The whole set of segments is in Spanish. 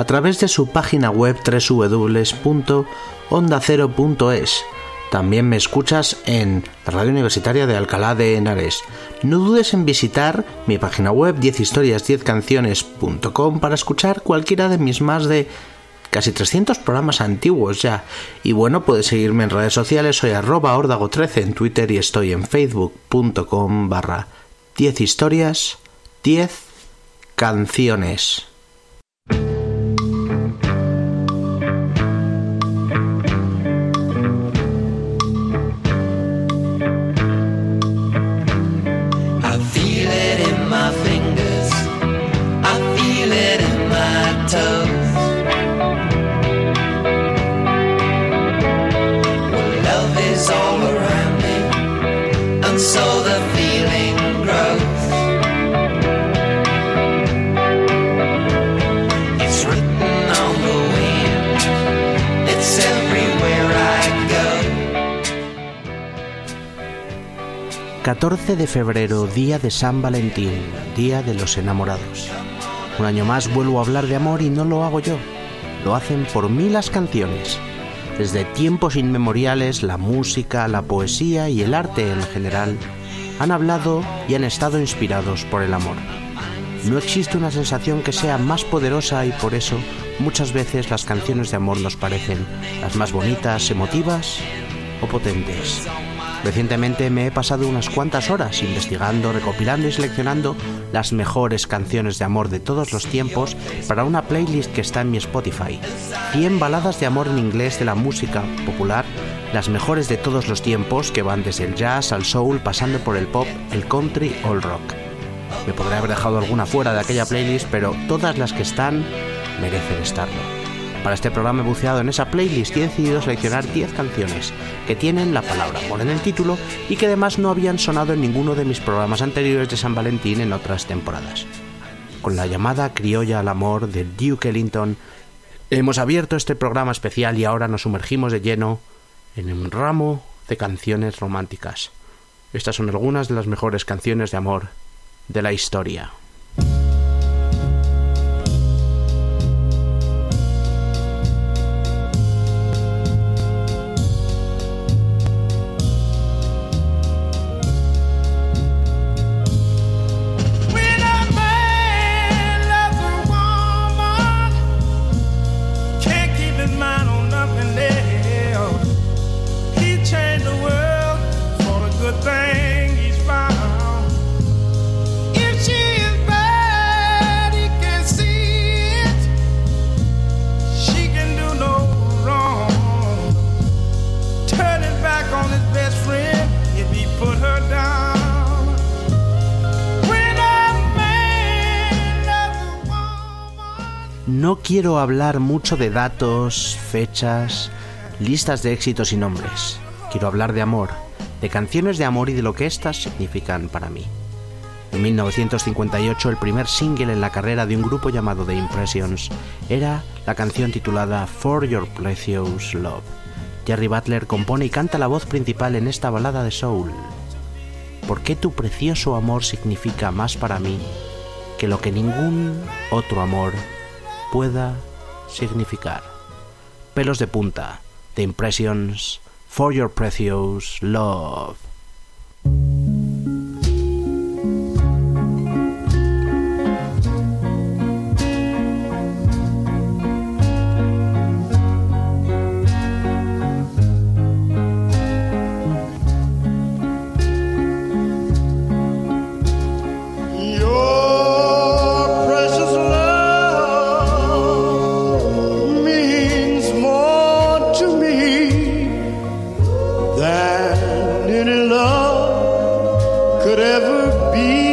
a través de su página web www.ondacero.es. También me escuchas en la Radio Universitaria de Alcalá de Henares. No dudes en visitar mi página web 10historias10canciones.com para escuchar cualquiera de mis más de casi 300 programas antiguos ya. Y bueno, puedes seguirme en redes sociales, soy arroba ordago13 en Twitter y estoy en facebook.com barra 10 historias, 10 canciones. 14 de febrero, día de San Valentín, día de los enamorados. Un año más vuelvo a hablar de amor y no lo hago yo, lo hacen por mí las canciones. Desde tiempos inmemoriales, la música, la poesía y el arte en general han hablado y han estado inspirados por el amor. No existe una sensación que sea más poderosa y por eso muchas veces las canciones de amor nos parecen las más bonitas, emotivas o potentes. Recientemente me he pasado unas cuantas horas investigando, recopilando y seleccionando las mejores canciones de amor de todos los tiempos para una playlist que está en mi Spotify. 100 baladas de amor en inglés de la música popular, las mejores de todos los tiempos que van desde el jazz al soul pasando por el pop, el country o el rock. Me podría haber dejado alguna fuera de aquella playlist, pero todas las que están merecen estarlo. Para este programa he buceado en esa playlist y he decidido seleccionar 10 canciones que tienen la palabra amor en el título y que además no habían sonado en ninguno de mis programas anteriores de San Valentín en otras temporadas. Con la llamada criolla al amor de Duke Ellington, hemos abierto este programa especial y ahora nos sumergimos de lleno en un ramo de canciones románticas. Estas son algunas de las mejores canciones de amor de la historia. Quiero hablar mucho de datos, fechas, listas de éxitos y nombres. Quiero hablar de amor, de canciones de amor y de lo que éstas significan para mí. En 1958 el primer single en la carrera de un grupo llamado The Impressions era la canción titulada For Your Precious Love. Jerry Butler compone y canta la voz principal en esta balada de soul. ¿Por qué tu precioso amor significa más para mí que lo que ningún otro amor pueda significar. Pelos de punta, The Impressions, For Your Precious Love. could ever be.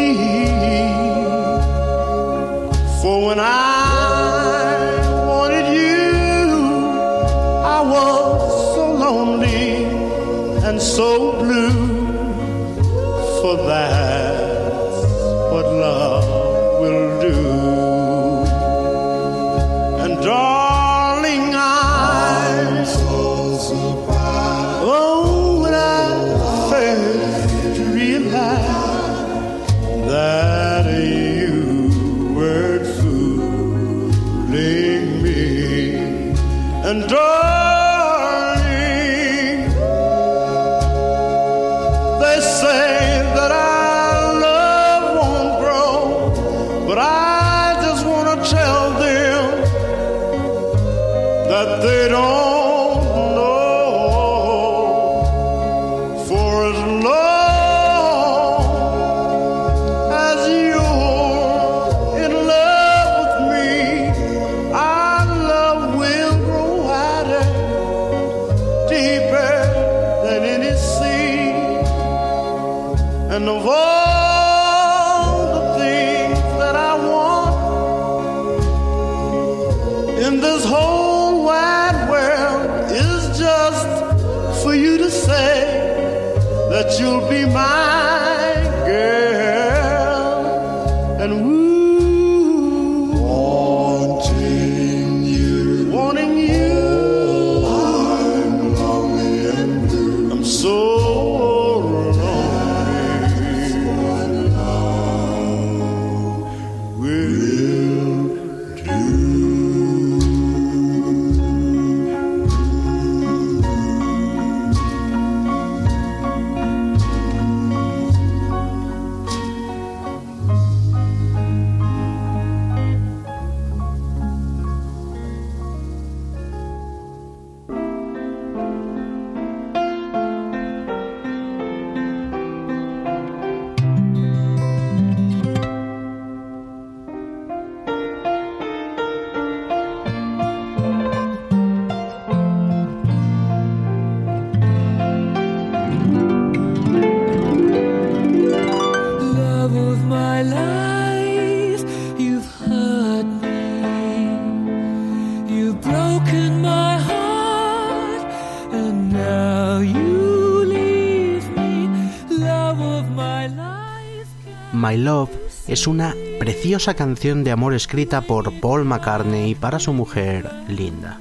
Es una preciosa canción de amor escrita por Paul McCartney para su mujer Linda.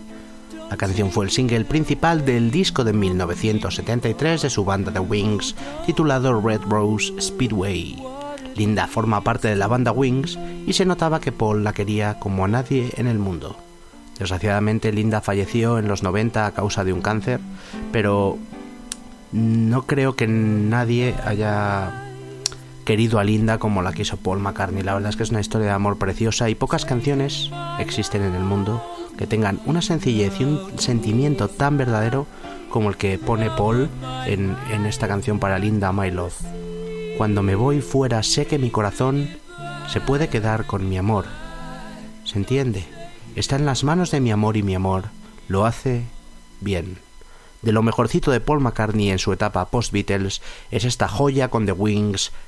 La canción fue el single principal del disco de 1973 de su banda The Wings, titulado Red Rose Speedway. Linda forma parte de la banda Wings y se notaba que Paul la quería como a nadie en el mundo. Desgraciadamente Linda falleció en los 90 a causa de un cáncer, pero no creo que nadie haya querido a Linda como la quiso Paul McCartney. La verdad es que es una historia de amor preciosa y pocas canciones existen en el mundo que tengan una sencillez y un sentimiento tan verdadero como el que pone Paul en, en esta canción para Linda My Love. Cuando me voy fuera sé que mi corazón se puede quedar con mi amor. ¿Se entiende? Está en las manos de mi amor y mi amor lo hace bien de lo mejorcito de Paul McCartney en su etapa post-Beatles es esta joya con The Wings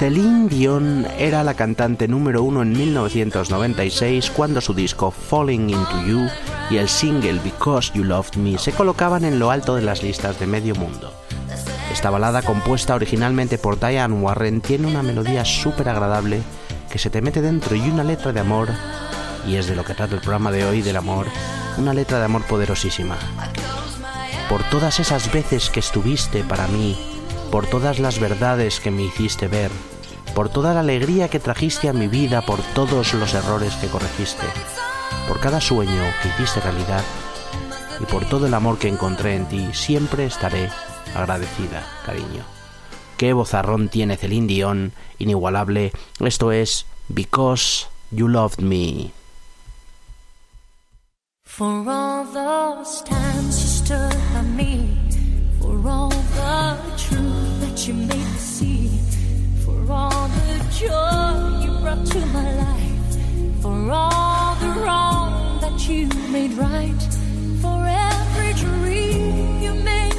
Celine Dion era la cantante número uno en 1996 cuando su disco Falling Into You y el single Because You Loved Me se colocaban en lo alto de las listas de medio mundo. Esta balada, compuesta originalmente por Diane Warren, tiene una melodía súper agradable que se te mete dentro y una letra de amor, y es de lo que trata el programa de hoy del amor, una letra de amor poderosísima. Por todas esas veces que estuviste para mí, por todas las verdades que me hiciste ver, por toda la alegría que trajiste a mi vida, por todos los errores que corregiste, por cada sueño que hiciste realidad y por todo el amor que encontré en ti, siempre estaré agradecida, cariño. Qué bozarrón tiene Celine Dion, inigualable. Esto es Because You Loved Me. All the joy you brought to my life, for all the wrong that you made right, for every dream you made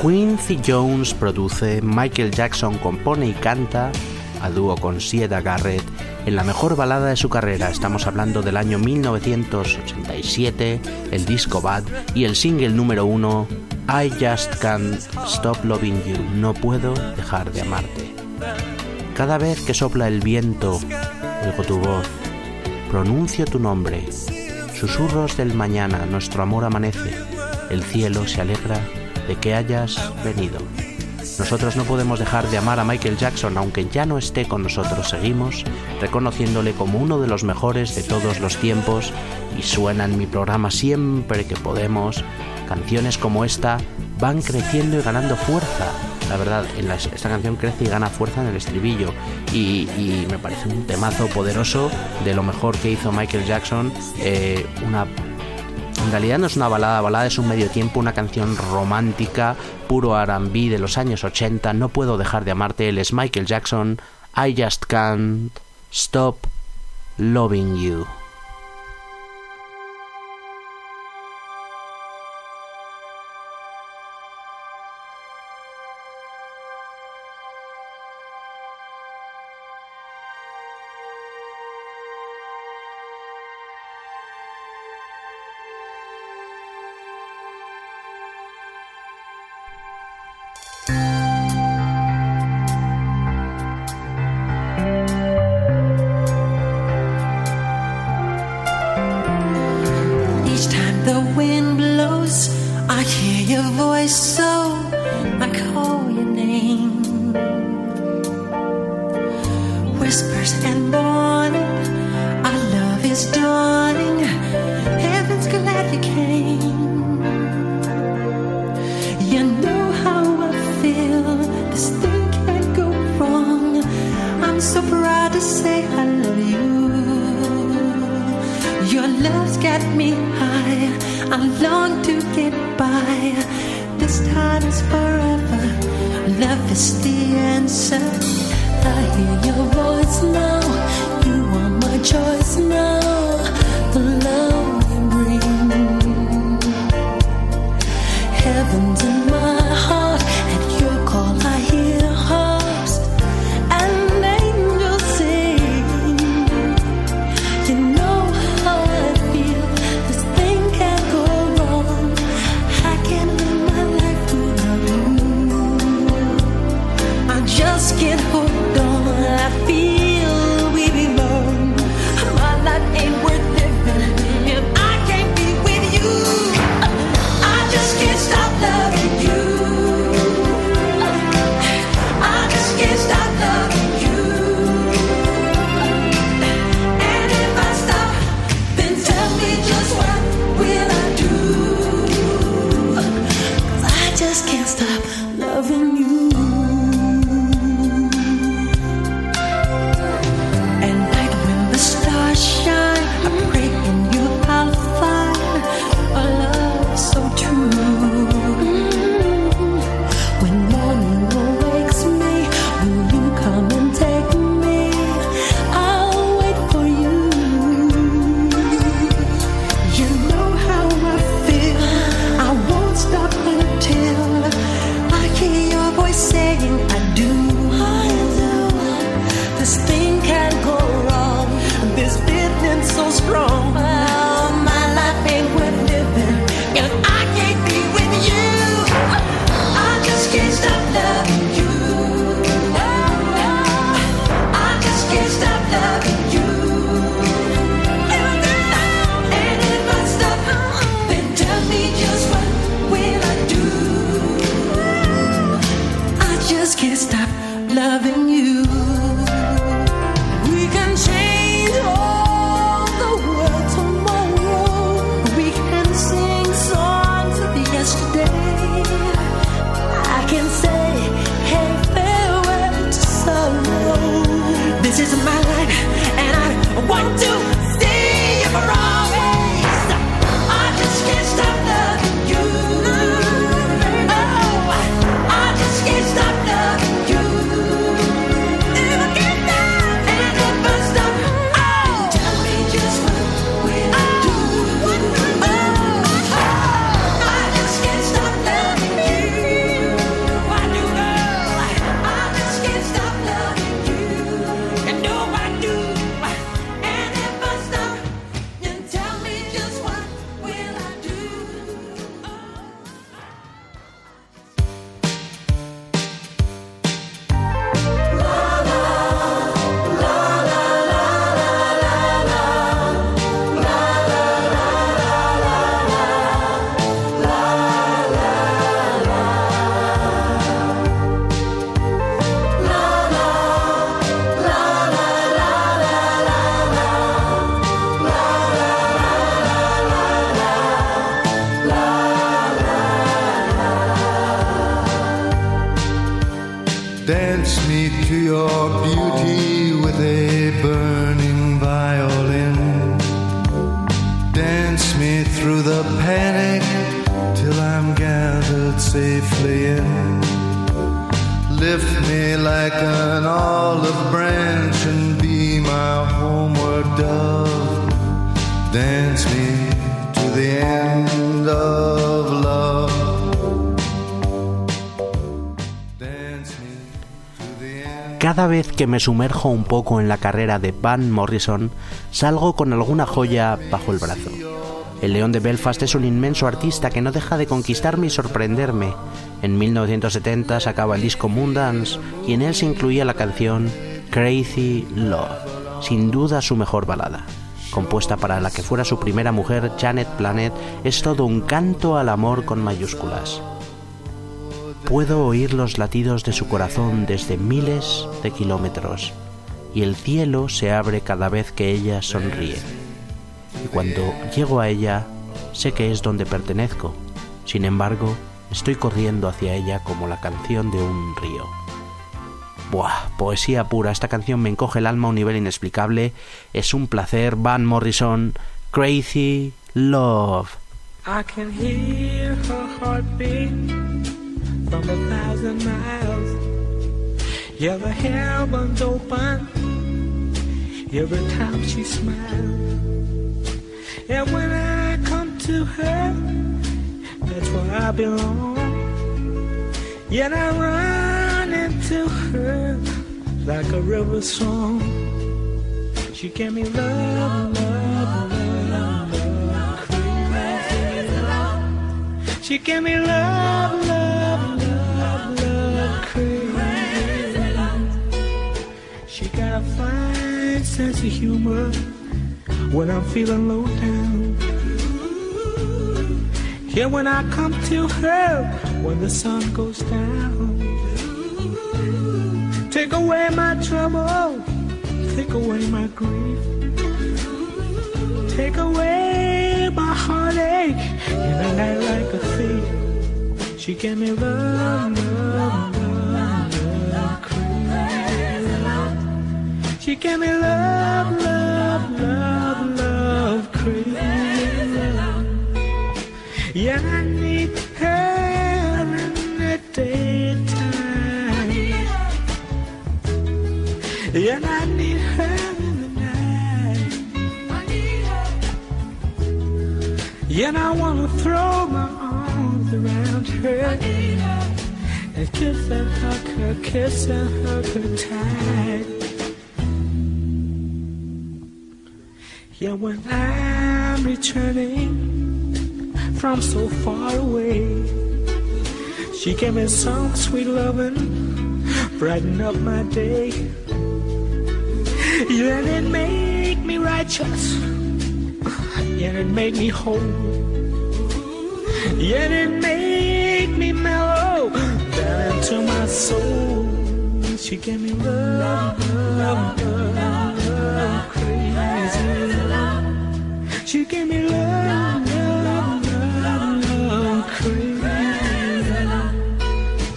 Quincy Jones produce, Michael Jackson compone y canta a dúo con Sieda Garrett en la mejor balada de su carrera. Estamos hablando del año 1987, el disco Bad y el single número uno, I Just Can't Stop Loving You. No puedo dejar de amarte. Cada vez que sopla el viento, oigo tu voz, pronuncio tu nombre. Susurros del mañana, nuestro amor amanece. El cielo se alegra de que hayas venido. Nosotros no podemos dejar de amar a Michael Jackson aunque ya no esté con nosotros. Seguimos reconociéndole como uno de los mejores de todos los tiempos y suena en mi programa siempre que podemos. Canciones como esta van creciendo y ganando fuerza. La verdad, esta canción crece y gana fuerza en el estribillo y, me parece un temazo poderoso de lo mejor que hizo Michael Jackson. Eh, una en realidad no es una balada, balada es un medio tiempo, una canción romántica, puro R&B de los años 80. No puedo dejar de amarte. Él es Michael Jackson. I just can't stop loving you. set me high. I long to get by. This time is forever. Love is the answer. I hear your voice now. You are my choice now. Cada vez que me sumerjo un poco en la carrera de Van Morrison, salgo con alguna joya bajo el brazo. El León de Belfast es un inmenso artista que no deja de conquistarme y sorprenderme. En 1970 sacaba el disco Moondance y en él se incluía la canción Crazy Love, sin duda su mejor balada. Compuesta para la que fuera su primera mujer, Janet Planet, es todo un canto al amor con mayúsculas. Puedo oír los latidos de su corazón desde miles de kilómetros y el cielo se abre cada vez que ella sonríe. Y cuando llego a ella, sé que es donde pertenezco. Sin embargo, estoy corriendo hacia ella como la canción de un río. Buah, poesía pura. Esta canción me encoge el alma a un nivel inexplicable. Es un placer. Van Morrison, Crazy Love. From a thousand miles. Yeah, the heavens open every time she smiles. And when I come to her, that's where I belong. Yet I run into her like a river song. She gave me love, love, love, love, crazy love. She gave me love, love, fine sense of humor when I'm feeling low down. Yeah, when I come to her when the sun goes down. Take away my trouble, take away my grief, take away my heartache in a night like a thief. She gave me love, love, She gave me love, love, love, love, crazy. Yeah, I need her in the daytime. Yeah, I need her in the night. Yeah, I wanna throw my arms around her and kiss and hug her, kiss and hug her tight. Yeah, when I'm returning from so far away, she gave me some sweet loving, brighten up my day. Yeah, it made me righteous. Yeah, it made me whole. Yeah, it made me mellow down into my soul. She gave me love, love, love, She gave me love, love, love, love, crazy.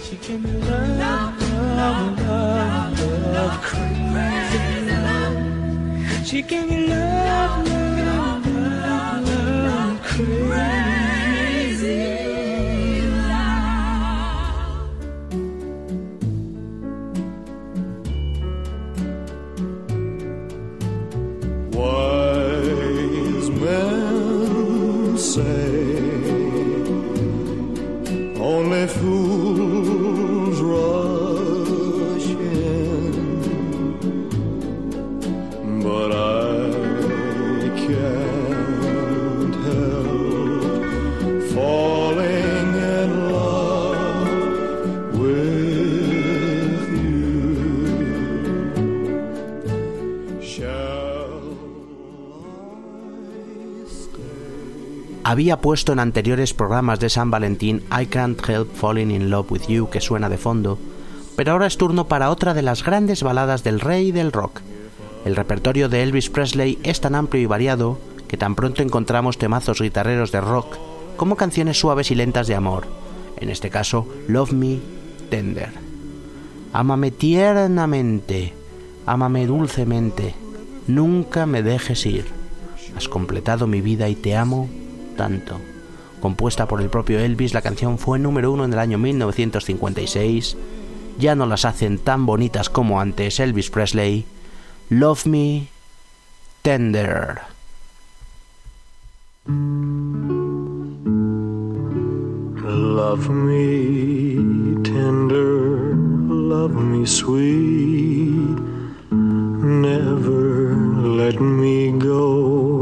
She gave me love, love, love, love, crazy. She gave me love, Había puesto en anteriores programas de San Valentín I Can't Help Falling in Love with You que suena de fondo, pero ahora es turno para otra de las grandes baladas del rey del rock. El repertorio de Elvis Presley es tan amplio y variado que tan pronto encontramos temazos guitarreros de rock como canciones suaves y lentas de amor, en este caso Love Me Tender. Ámame tiernamente, ámame dulcemente, nunca me dejes ir. Has completado mi vida y te amo tanto. Compuesta por el propio Elvis, la canción fue número uno en el año 1956. Ya no las hacen tan bonitas como antes Elvis Presley. Love Me Tender. Love me tender, love me sweet, never let me go.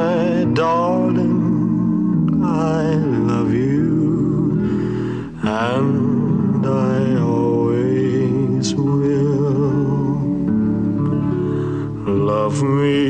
Love me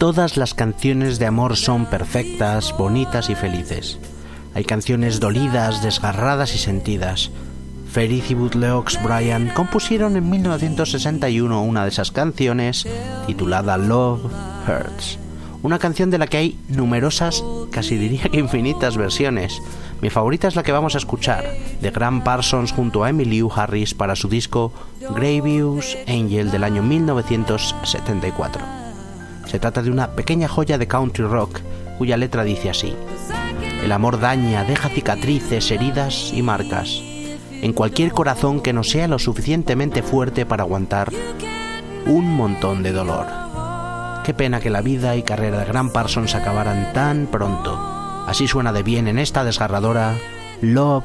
todas las canciones de amor son perfectas, bonitas y felices. Hay canciones dolidas, desgarradas y sentidas. Ferris y Butleox Bryan compusieron en 1961 una de esas canciones titulada Love Hurts. Una canción de la que hay numerosas, casi diría que infinitas versiones. Mi favorita es la que vamos a escuchar, de Graham Parsons junto a Emmylou Harris para su disco Gravius Angel del año 1974. Se trata de una pequeña joya de country rock cuya letra dice así. El amor daña, deja cicatrices, heridas y marcas en cualquier corazón que no sea lo suficientemente fuerte para aguantar un montón de dolor. Qué pena que la vida y carrera de Graham Parsons acabaran tan pronto. Así suena de bien en esta desgarradora Love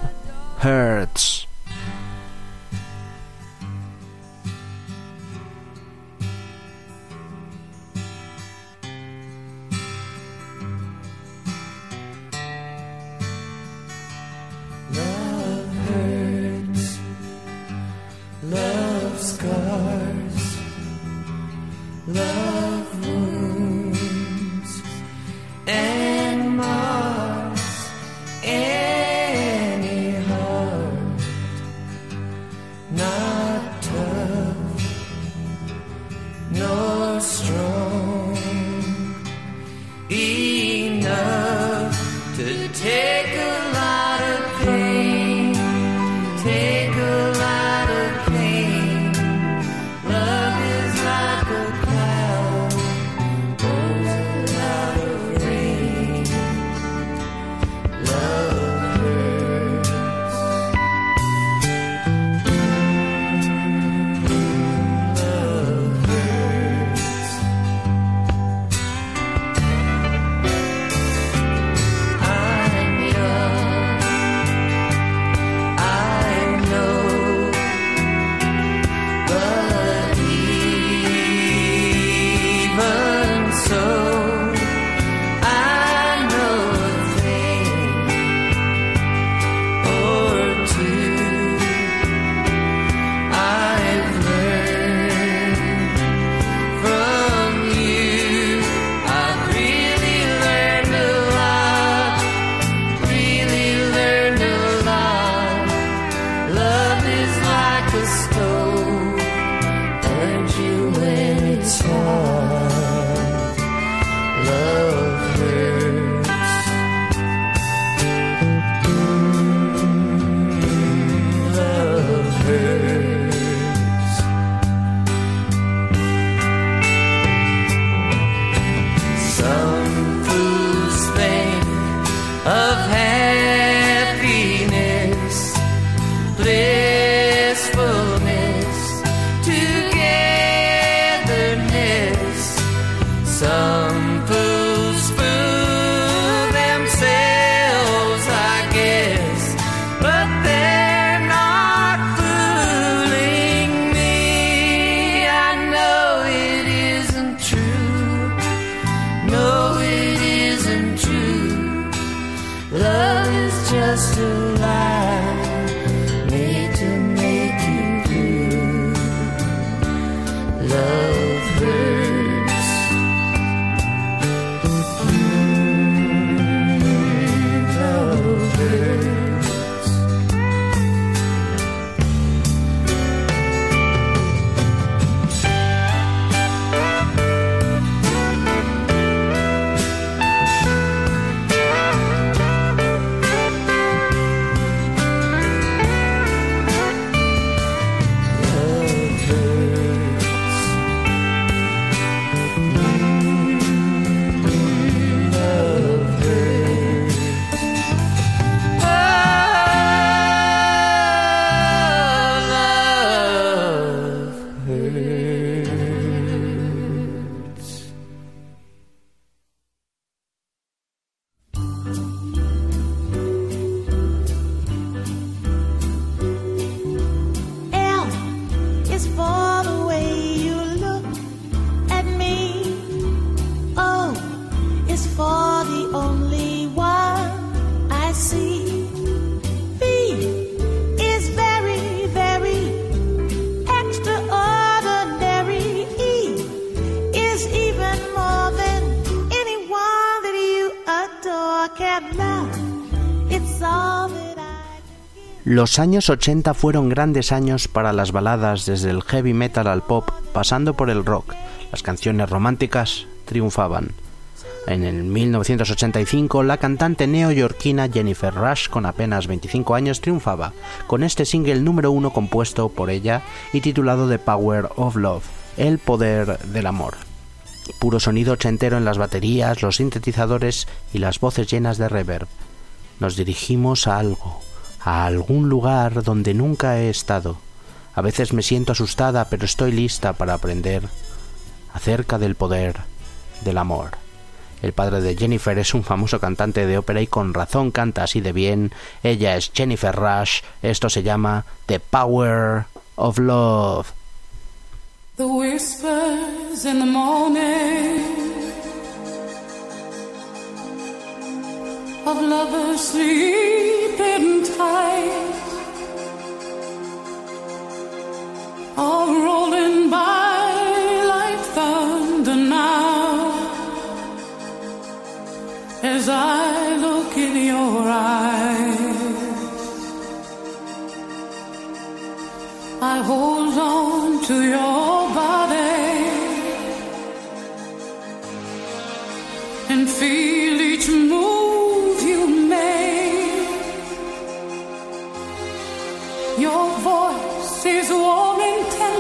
Hurts. Los años 80 fueron grandes años para las baladas desde el heavy metal al pop, pasando por el rock. Las canciones románticas triunfaban. En el 1985, la cantante neoyorquina Jennifer Rush, con apenas 25 años, triunfaba con este single número uno compuesto por ella y titulado The Power of Love, El Poder del Amor. Puro sonido ochentero en las baterías, los sintetizadores y las voces llenas de reverb. Nos dirigimos a algo, a algún lugar donde nunca he estado. A veces me siento asustada, pero estoy lista para aprender acerca del poder del amor. El padre de Jennifer es un famoso cantante de ópera y con razón canta así de bien. Ella es Jennifer Rush. Esto se llama The Power of Love. The whispers in the morning of lovers sleeping I look in your eyes. I hold on to your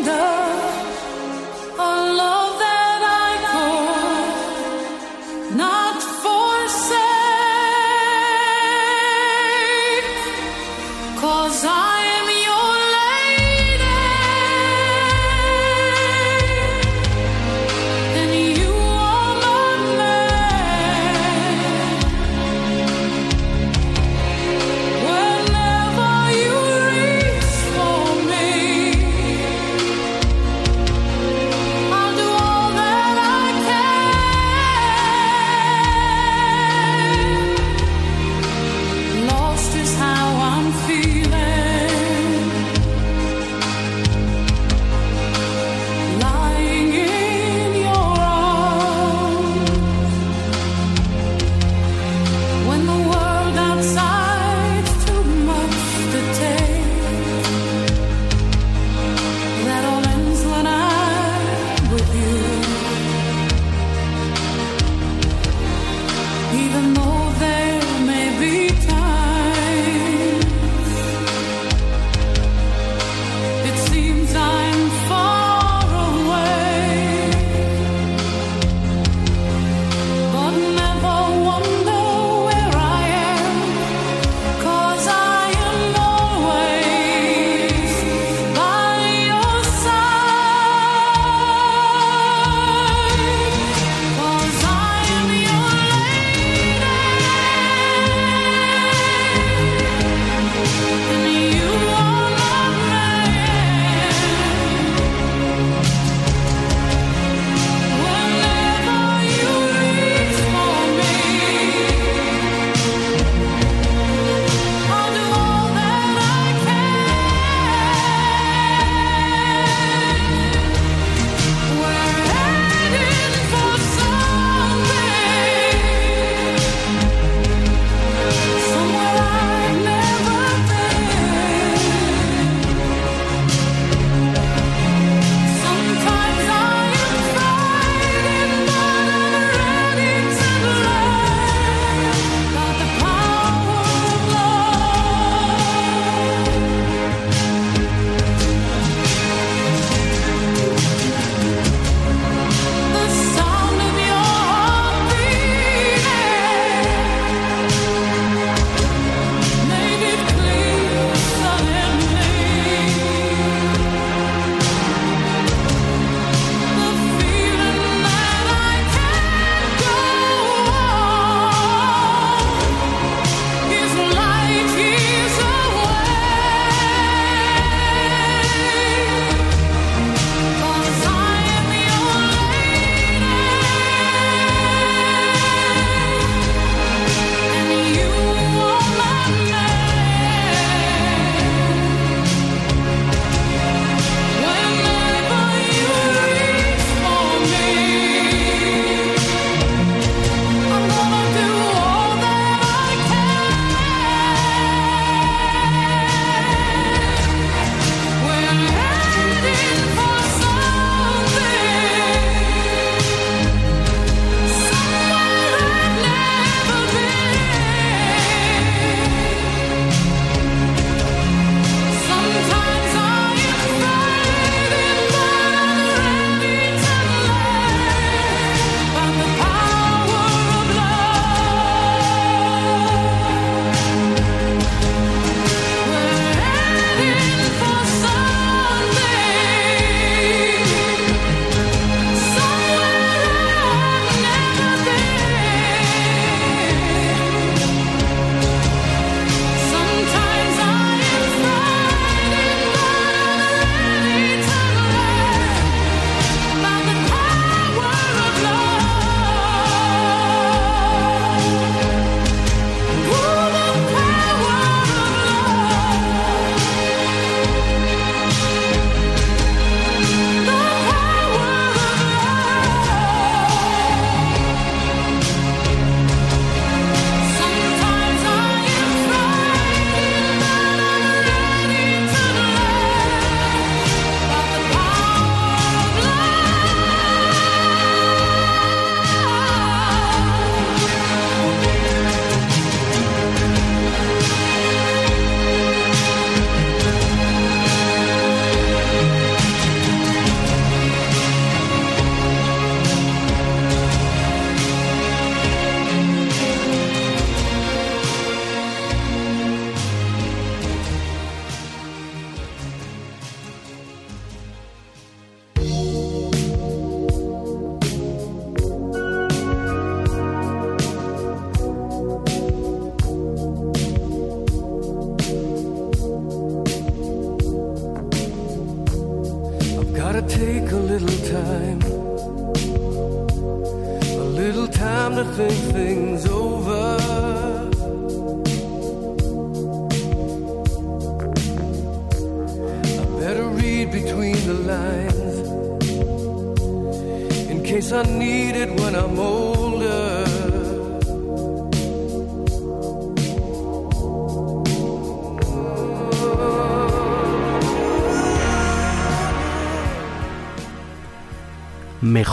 더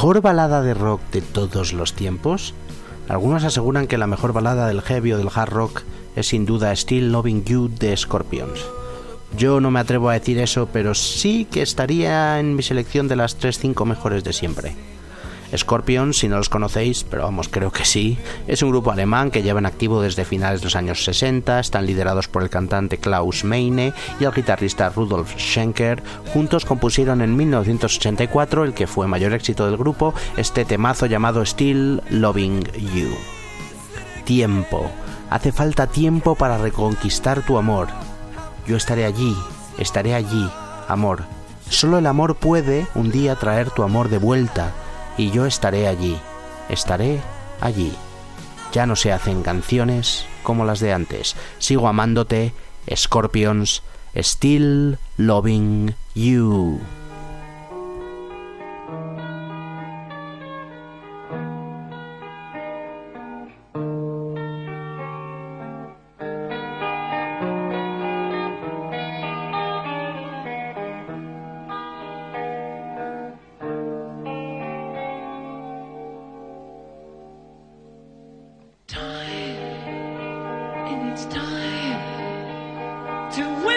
¿Mejor balada de rock de todos los tiempos? Algunos aseguran que la mejor balada del heavy o del hard rock es sin duda Still Loving You de Scorpions. Yo no me atrevo a decir eso, pero sí que estaría en mi selección de las 3-5 mejores de siempre. Scorpions, si no los conocéis, pero vamos, creo que sí, es un grupo alemán que lleva en activo desde finales de los años 60, están liderados por el cantante Klaus Meine y el guitarrista Rudolf Schenker. Juntos compusieron en 1984 el que fue mayor éxito del grupo, este temazo llamado Still Loving You. Tiempo. Hace falta tiempo para reconquistar tu amor. Yo estaré allí, estaré allí, amor. Solo el amor puede un día traer tu amor de vuelta y yo estaré allí, estaré allí. Ya no se hacen canciones como las de antes. Sigo amándote, Scorpions, still loving you. To win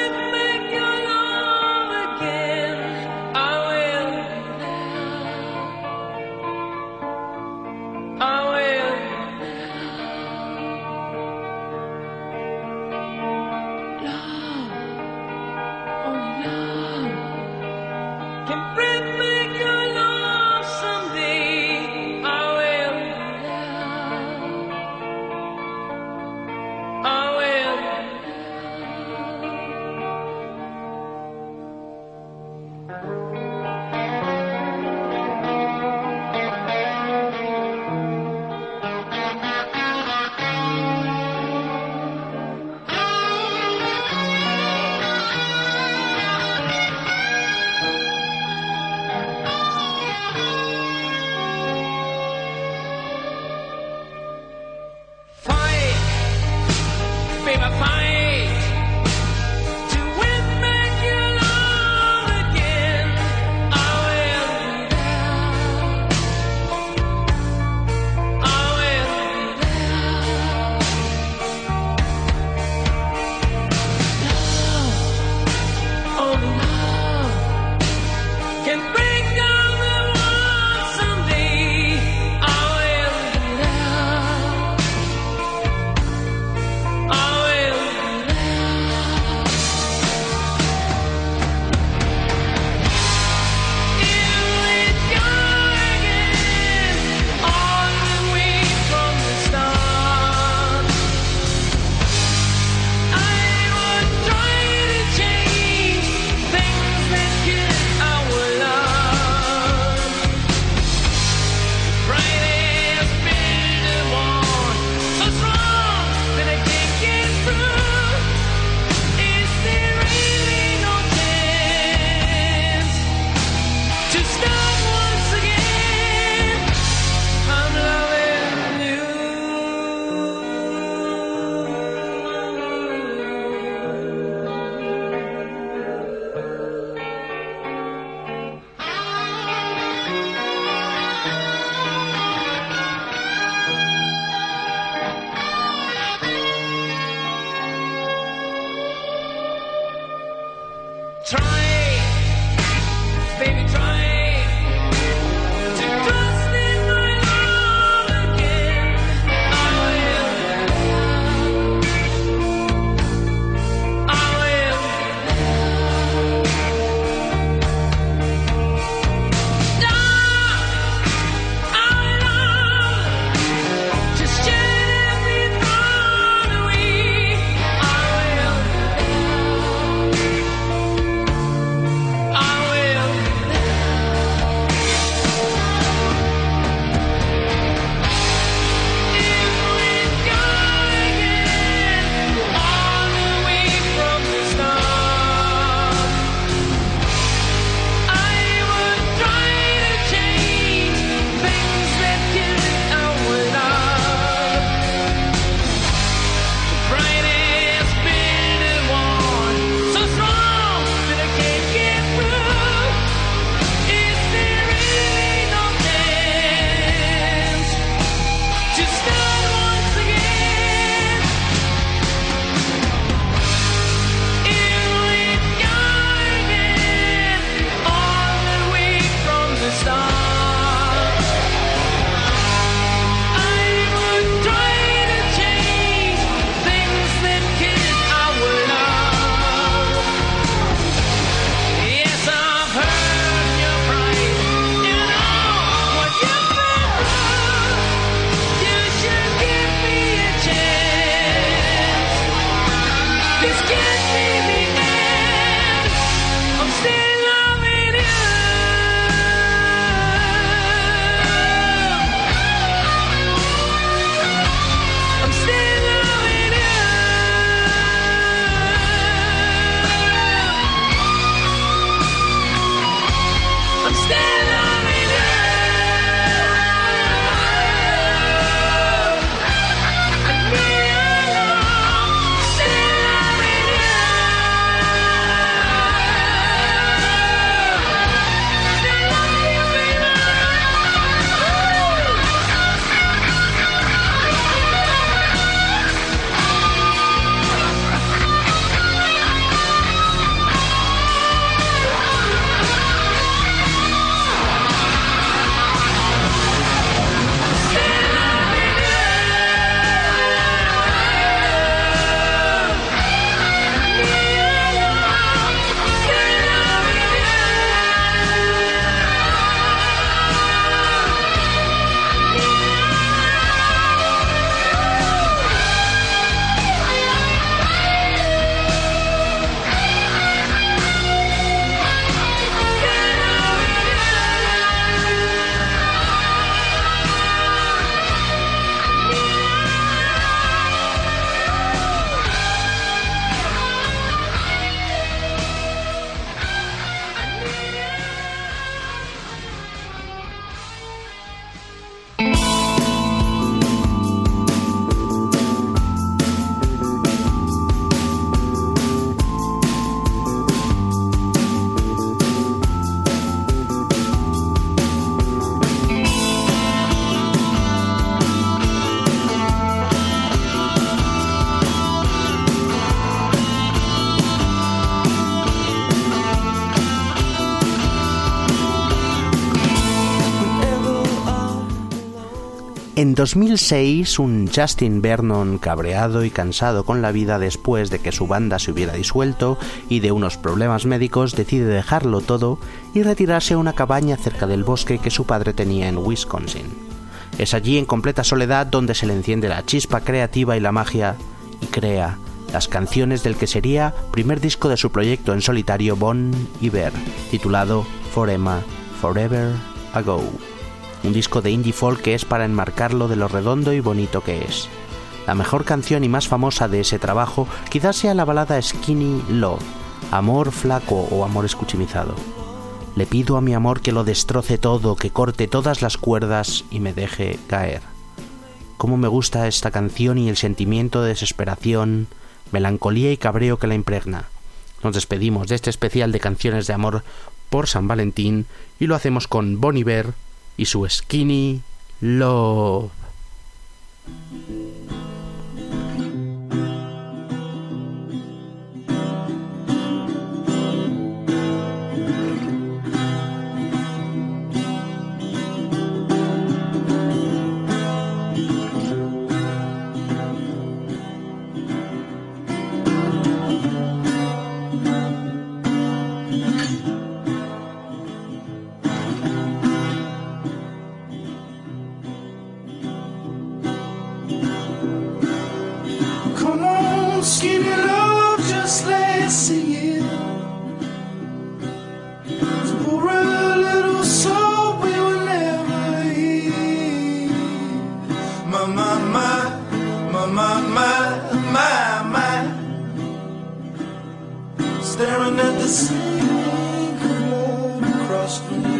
En 2006, un Justin Vernon cabreado y cansado con la vida después de que su banda se hubiera disuelto y de unos problemas médicos decide dejarlo todo y retirarse a una cabaña cerca del bosque que su padre tenía en Wisconsin. Es allí en completa soledad donde se le enciende la chispa creativa y la magia y crea las canciones del que sería primer disco de su proyecto en solitario Bon Iver, titulado Forema Forever Ago un disco de indie folk que es para enmarcarlo de lo redondo y bonito que es. La mejor canción y más famosa de ese trabajo quizás sea la balada Skinny Love, Amor flaco o amor escuchimizado. Le pido a mi amor que lo destroce todo, que corte todas las cuerdas y me deje caer. Cómo me gusta esta canción y el sentimiento de desesperación, melancolía y cabreo que la impregna. Nos despedimos de este especial de canciones de amor por San Valentín y lo hacemos con Bon Iver y su Skinny Love. My, my, my, my, my. Staring at the sink of love across from you.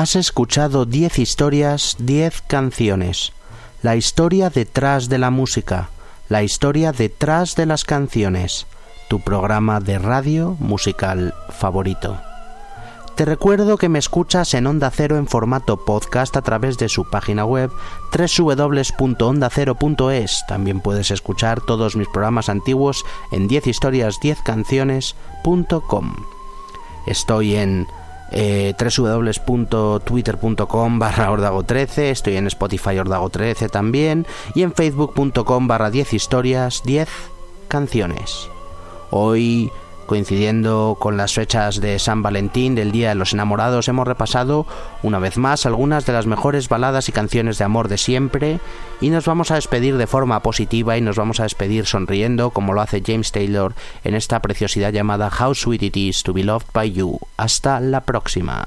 Has escuchado 10 historias, 10 canciones. La historia detrás de la música, la historia detrás de las canciones. Tu programa de radio musical favorito. Te recuerdo que me escuchas en Onda Cero en formato podcast a través de su página web www.ondacero.es. También puedes escuchar todos mis programas antiguos en 10historias10canciones.com. Estoy en eh, www.twitter.com barra ordago13, estoy en Spotify ordago13 también y en facebook.com barra 10 historias 10 canciones. Hoy coincidiendo con las fechas de San Valentín, del Día de los Enamorados, hemos repasado una vez más algunas de las mejores baladas y canciones de amor de siempre y nos vamos a despedir de forma positiva y nos vamos a despedir sonriendo como lo hace James Taylor en esta preciosidad llamada How Sweet It Is to Be Loved by You. Hasta la próxima.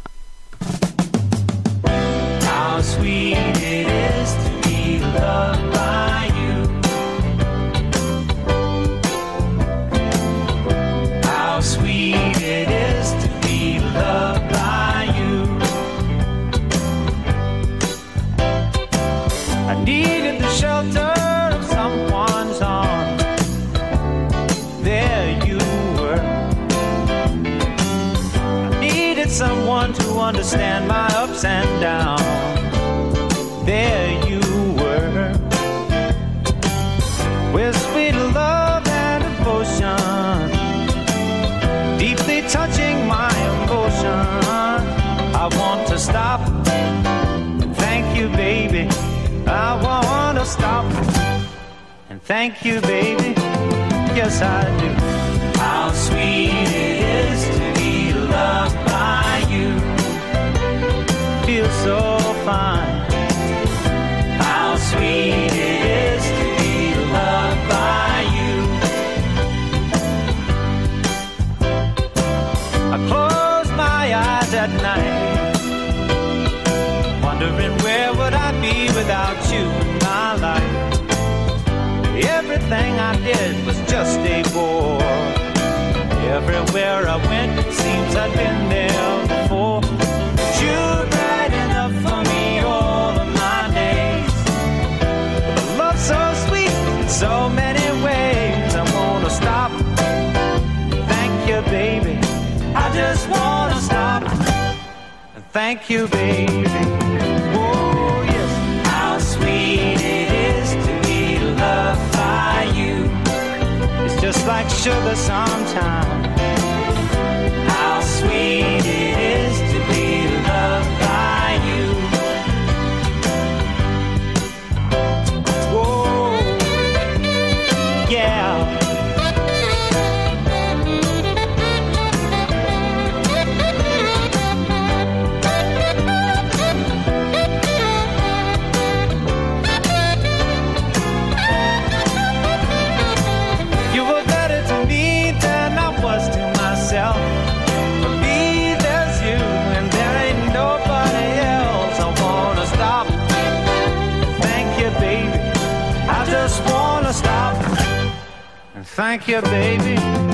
Understand my ups and downs. There you were. With sweet love and devotion, deeply touching my emotion. I want to stop thank you, baby. I want to stop and thank you, baby. Yes, I do. How sweet it is to be loved. Feel so fine. How sweet it is to be loved by you. I close my eyes at night, wondering where would I be without you in my life. Everything I did thank you, baby. Oh. How sweet it is to be loved by you. It's just like sugar sometimes. Thank you, baby.